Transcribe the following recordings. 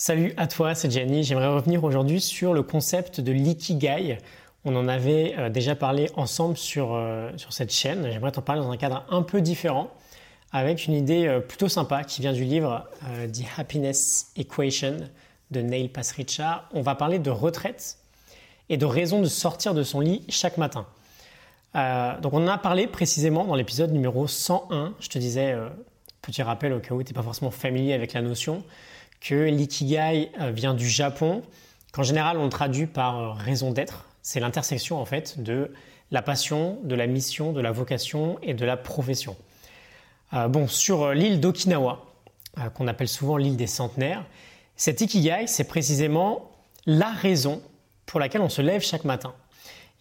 Salut à toi, c'est Gianni. J'aimerais revenir aujourd'hui sur le concept de l'ikigai. On en avait euh, déjà parlé ensemble sur, euh, sur cette chaîne. J'aimerais t'en parler dans un cadre un peu différent, avec une idée euh, plutôt sympa qui vient du livre The Happiness Equation de Neil Pasricha. On va parler de retraite et de raison de sortir de son lit chaque matin. donc on en a parlé précisément dans l'épisode numéro 101. Je te disais, petit rappel au cas où tu n'es pas forcément familier avec la notion que l'ikigai euh, vient du Japon, qu'en général on traduit par euh, raison d'être. C'est l'intersection en fait de la passion, de la mission, de la vocation et de la profession. Euh, bon, sur l'île d'Okinawa, qu'on appelle souvent l'île des centenaires, cet ikigai, c'est précisément la raison pour laquelle on se lève chaque matin.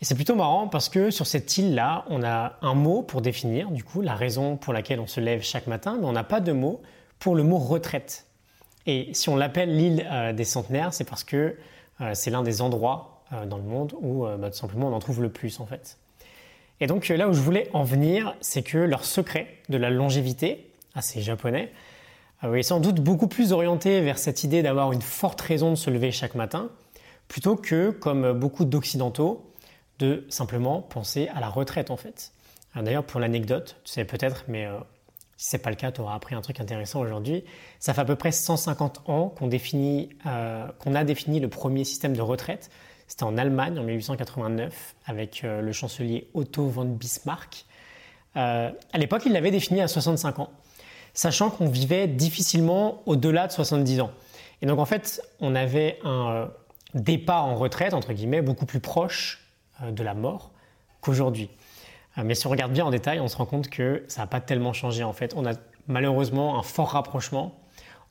Et c'est plutôt marrant parce que sur cette île-là, on a un mot pour définir, du coup, la raison pour laquelle on se lève chaque matin, mais on n'a pas de mot pour le mot retraite. Et si on l'appelle l'île euh, des centenaires, c'est parce que euh, c'est l'un des endroits euh, dans le monde où bah, tout simplement on en trouve le plus en fait. Et donc là où je voulais en venir, c'est que leur secret de la longévité, assez japonais, est sans doute beaucoup plus orienté vers cette idée d'avoir une forte raison de se lever chaque matin, plutôt que, comme beaucoup d'occidentaux, de simplement penser à la retraite en fait. D'ailleurs, pour l'anecdote, tu sais peut-être, mais si c'est pas le cas, tu auras appris un truc intéressant aujourd'hui. Ça fait à peu près 150 ans qu'on euh, qu'on a défini le premier système de retraite. C'était en Allemagne en 1889 avec euh, le chancelier Otto von Bismarck. Euh, à l'époque, il l'avait défini à 65 ans, sachant qu'on vivait difficilement au-delà de 70 ans. Et donc en fait, on avait un départ en retraite, entre guillemets, beaucoup plus proche de la mort qu'aujourd'hui. Euh, mais si on regarde bien en détail, on se rend compte que ça n'a pas tellement changé en fait. On a malheureusement un fort rapprochement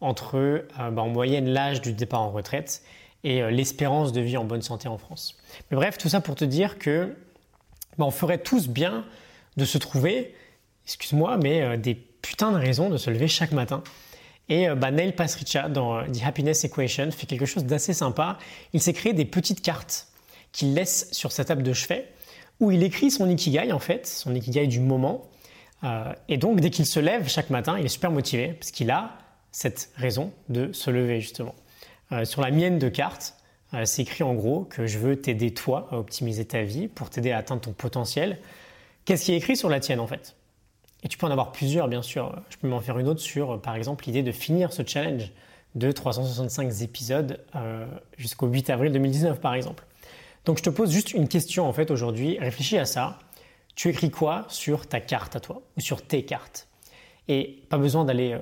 entre euh, bah, en moyenne l'âge du départ en retraite et euh, l'espérance de vie en bonne santé en France. Mais bref, tout ça pour te dire que bah, on ferait tous bien de se trouver, excuse-moi, mais des putains de raisons de se lever chaque matin. Et bah, Neil Pasricha, dans The Happiness Equation, fait quelque chose d'assez sympa. Il s'est créé des petites cartes qu'il laisse sur sa table de chevet où il écrit son ikigai en fait, son ikigai du moment. Euh, et donc dès qu'il se lève chaque matin, il est super motivé parce qu'il a cette raison de se lever justement. Euh, sur la mienne de carte, euh, c'est écrit en gros que je veux t'aider toi à optimiser ta vie pour t'aider à atteindre ton potentiel. Qu'est-ce qui est écrit sur la tienne en fait? Et tu peux en avoir plusieurs bien sûr. Je peux m'en faire une autre sur par exemple l'idée de finir ce challenge de 365 épisodes jusqu'au 8 avril 2019 par exemple. Donc je te pose juste une question en fait aujourd'hui. Réfléchis à ça. Tu écris quoi sur ta carte à toi ou sur tes cartes? Et pas besoin d'aller euh,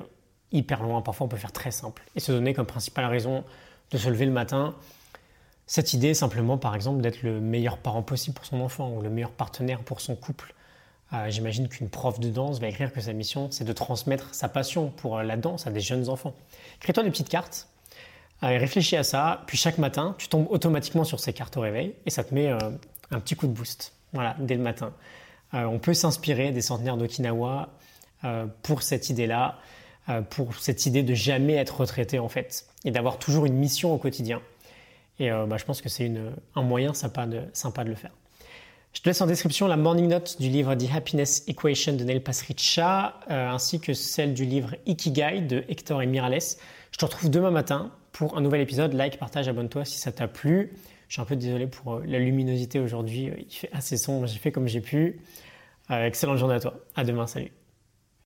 hyper loin. Parfois on peut faire très simple et se donner comme principale raison de se lever le matin. Cette idée simplement par exemple d'être le meilleur parent possible pour son enfant ou le meilleur partenaire pour son couple. Euh, j'imagine qu'une prof de danse va écrire que sa mission c'est de transmettre sa passion pour euh, la danse à des jeunes enfants. Crée-toi des petites cartes réfléchis à ça, puis chaque matin, tu tombes automatiquement sur ces cartes au réveil et ça te met euh, un petit coup de boost. Voilà, dès le matin. Euh, on peut s'inspirer des centenaires d'Okinawa euh, pour cette idée-là, pour cette idée de jamais être retraité en fait, et d'avoir toujours une mission au quotidien. Et bah, je pense que c'est un moyen sympa de, sympa de le faire. Je te laisse en description la morning note du livre The Happiness Equation de Neil Pasricha, ainsi que celle du livre Ikigai de Hector et Mirales. Je te retrouve demain matin pour un nouvel épisode. Like, partage, abonne-toi si ça t'a plu. Je suis un peu désolé pour euh, la luminosité aujourd'hui. Il fait assez sombre. J'ai fait comme j'ai pu. Euh, excellente journée à toi. À demain. Salut.